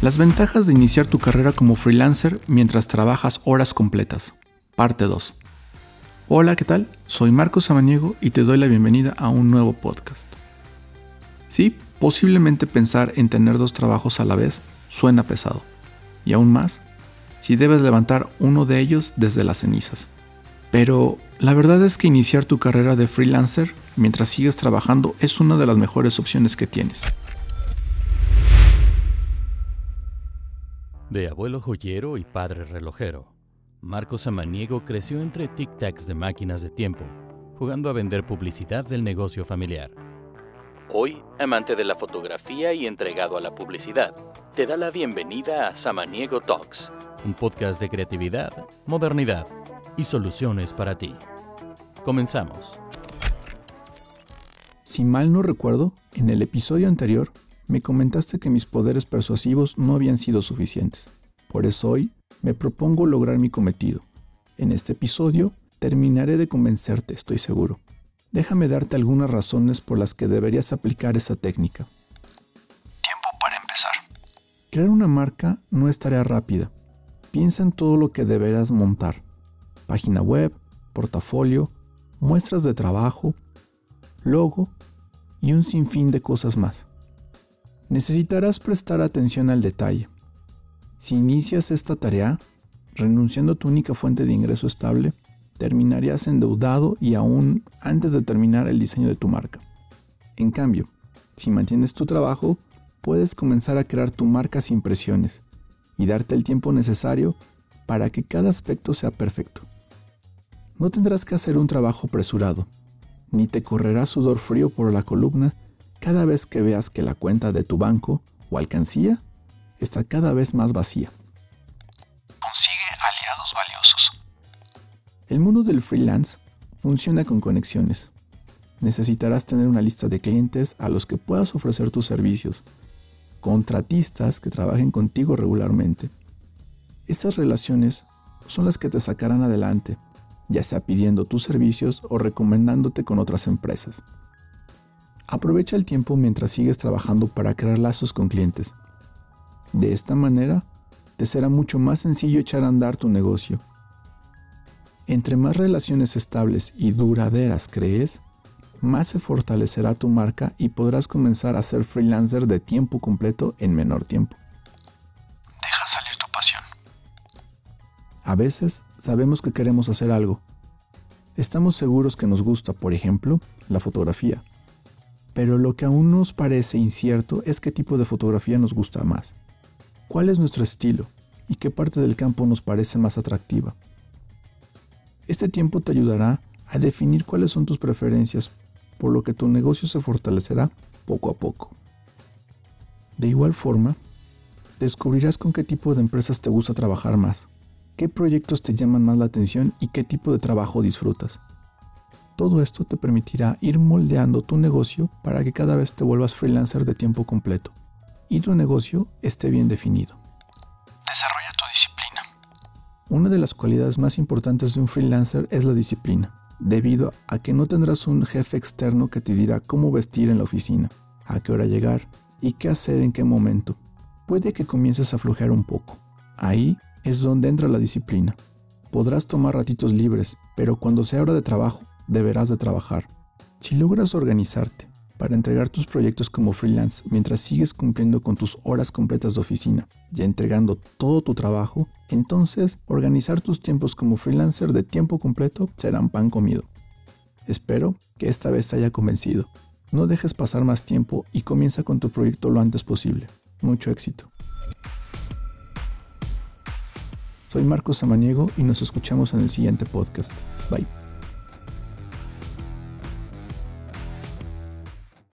Las ventajas de iniciar tu carrera como freelancer mientras trabajas horas completas. Parte 2. Hola, ¿qué tal? Soy Marcos Samaniego y te doy la bienvenida a un nuevo podcast. Sí, posiblemente pensar en tener dos trabajos a la vez suena pesado. Y aún más, si debes levantar uno de ellos desde las cenizas. Pero la verdad es que iniciar tu carrera de freelancer mientras sigues trabajando es una de las mejores opciones que tienes. De abuelo joyero y padre relojero, Marcos Samaniego creció entre tic-tacs de máquinas de tiempo, jugando a vender publicidad del negocio familiar. Hoy, amante de la fotografía y entregado a la publicidad, te da la bienvenida a Samaniego Talks, un podcast de creatividad, modernidad y soluciones para ti. Comenzamos. Si mal no recuerdo, en el episodio anterior me comentaste que mis poderes persuasivos no habían sido suficientes. Por eso hoy me propongo lograr mi cometido. En este episodio terminaré de convencerte, estoy seguro. Déjame darte algunas razones por las que deberías aplicar esa técnica. Tiempo para empezar. Crear una marca no es tarea rápida. Piensa en todo lo que deberás montar. Página web, portafolio, muestras de trabajo, logo y un sinfín de cosas más necesitarás prestar atención al detalle. Si inicias esta tarea, renunciando a tu única fuente de ingreso estable, terminarías endeudado y aún antes de terminar el diseño de tu marca. En cambio, si mantienes tu trabajo, puedes comenzar a crear tu marca sin presiones y darte el tiempo necesario para que cada aspecto sea perfecto. No tendrás que hacer un trabajo apresurado, ni te correrá sudor frío por la columna cada vez que veas que la cuenta de tu banco o alcancía está cada vez más vacía. Consigue aliados valiosos. El mundo del freelance funciona con conexiones. Necesitarás tener una lista de clientes a los que puedas ofrecer tus servicios, contratistas que trabajen contigo regularmente. Estas relaciones son las que te sacarán adelante, ya sea pidiendo tus servicios o recomendándote con otras empresas. Aprovecha el tiempo mientras sigues trabajando para crear lazos con clientes. De esta manera, te será mucho más sencillo echar a andar tu negocio. Entre más relaciones estables y duraderas crees, más se fortalecerá tu marca y podrás comenzar a ser freelancer de tiempo completo en menor tiempo. Deja salir tu pasión. A veces sabemos que queremos hacer algo. Estamos seguros que nos gusta, por ejemplo, la fotografía pero lo que aún nos parece incierto es qué tipo de fotografía nos gusta más. ¿Cuál es nuestro estilo? ¿Y qué parte del campo nos parece más atractiva? Este tiempo te ayudará a definir cuáles son tus preferencias, por lo que tu negocio se fortalecerá poco a poco. De igual forma, descubrirás con qué tipo de empresas te gusta trabajar más, qué proyectos te llaman más la atención y qué tipo de trabajo disfrutas. Todo esto te permitirá ir moldeando tu negocio para que cada vez te vuelvas freelancer de tiempo completo y tu negocio esté bien definido. Desarrolla tu disciplina. Una de las cualidades más importantes de un freelancer es la disciplina, debido a que no tendrás un jefe externo que te dirá cómo vestir en la oficina, a qué hora llegar y qué hacer en qué momento. Puede que comiences a flojear un poco. Ahí es donde entra la disciplina. Podrás tomar ratitos libres, pero cuando sea hora de trabajo, deberás de trabajar. Si logras organizarte para entregar tus proyectos como freelance mientras sigues cumpliendo con tus horas completas de oficina y entregando todo tu trabajo, entonces organizar tus tiempos como freelancer de tiempo completo serán pan comido. Espero que esta vez te haya convencido. No dejes pasar más tiempo y comienza con tu proyecto lo antes posible. Mucho éxito. Soy Marcos Samaniego y nos escuchamos en el siguiente podcast. Bye.